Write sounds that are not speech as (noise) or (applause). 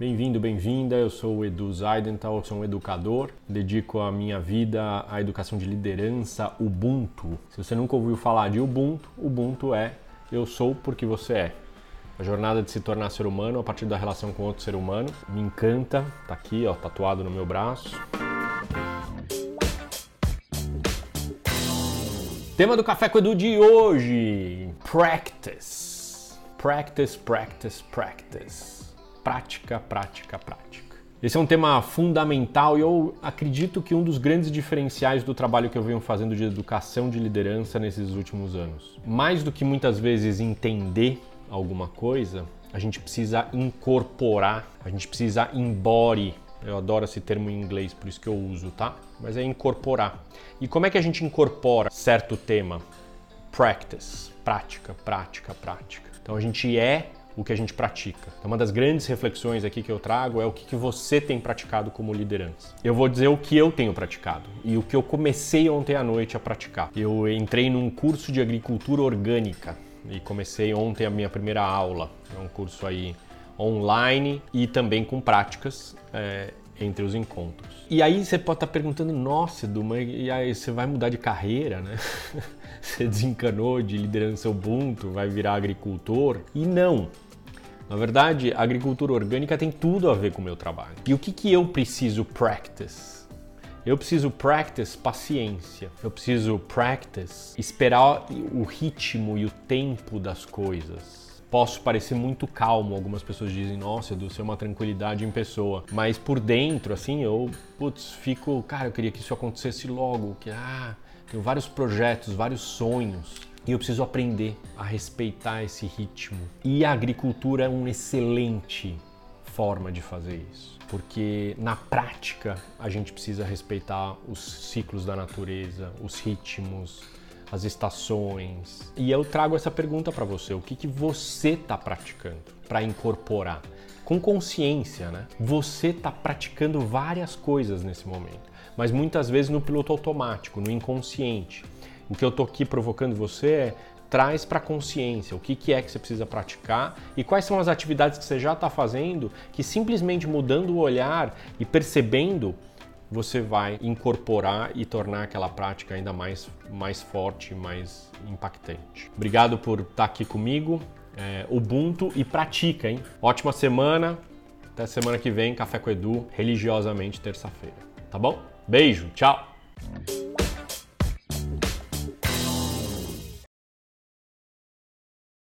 Bem-vindo, bem-vinda. Eu sou o Edu Zaidental, sou um educador. Dedico a minha vida à educação de liderança Ubuntu. Se você nunca ouviu falar de Ubuntu, Ubuntu é eu sou porque você é. A jornada de se tornar ser humano a partir da relação com outro ser humano. Me encanta, tá aqui, ó, tatuado no meu braço. Tema do Café com Edu de hoje: Practice. Practice, practice, practice. Prática, prática, prática. Esse é um tema fundamental e eu acredito que um dos grandes diferenciais do trabalho que eu venho fazendo de educação de liderança nesses últimos anos. Mais do que muitas vezes entender alguma coisa, a gente precisa incorporar, a gente precisa embody eu adoro esse termo em inglês, por isso que eu uso, tá? Mas é incorporar. E como é que a gente incorpora certo tema? Practice, prática, prática, prática. Então a gente é o que a gente pratica. Então, uma das grandes reflexões aqui que eu trago é o que, que você tem praticado como liderança. Eu vou dizer o que eu tenho praticado e o que eu comecei ontem à noite a praticar. Eu entrei num curso de agricultura orgânica e comecei ontem a minha primeira aula. É um curso aí online e também com práticas é, entre os encontros. E aí você pode estar perguntando, nossa, Edu, e aí você vai mudar de carreira, né? (laughs) você desencanou de liderança Ubuntu, vai virar agricultor? E não. Na verdade, a agricultura orgânica tem tudo a ver com o meu trabalho. E o que, que eu preciso practice? Eu preciso practice paciência. Eu preciso practice esperar o ritmo e o tempo das coisas posso parecer muito calmo. Algumas pessoas dizem, nossa, Edu, você é uma tranquilidade em pessoa. Mas por dentro, assim, eu, putz, fico, cara, eu queria que isso acontecesse logo. Que, ah, tenho vários projetos, vários sonhos. E eu preciso aprender a respeitar esse ritmo. E a agricultura é uma excelente forma de fazer isso. Porque na prática a gente precisa respeitar os ciclos da natureza, os ritmos, as estações. E eu trago essa pergunta para você: o que, que você está praticando para incorporar? Com consciência, né? Você está praticando várias coisas nesse momento, mas muitas vezes no piloto automático, no inconsciente. O que eu estou aqui provocando você é traz para consciência o que, que é que você precisa praticar e quais são as atividades que você já está fazendo que simplesmente mudando o olhar e percebendo você vai incorporar e tornar aquela prática ainda mais, mais forte, mais impactante. Obrigado por estar aqui comigo. É, Ubuntu e pratica, hein? Ótima semana. Até semana que vem, Café com Edu, religiosamente terça-feira. Tá bom? Beijo, tchau!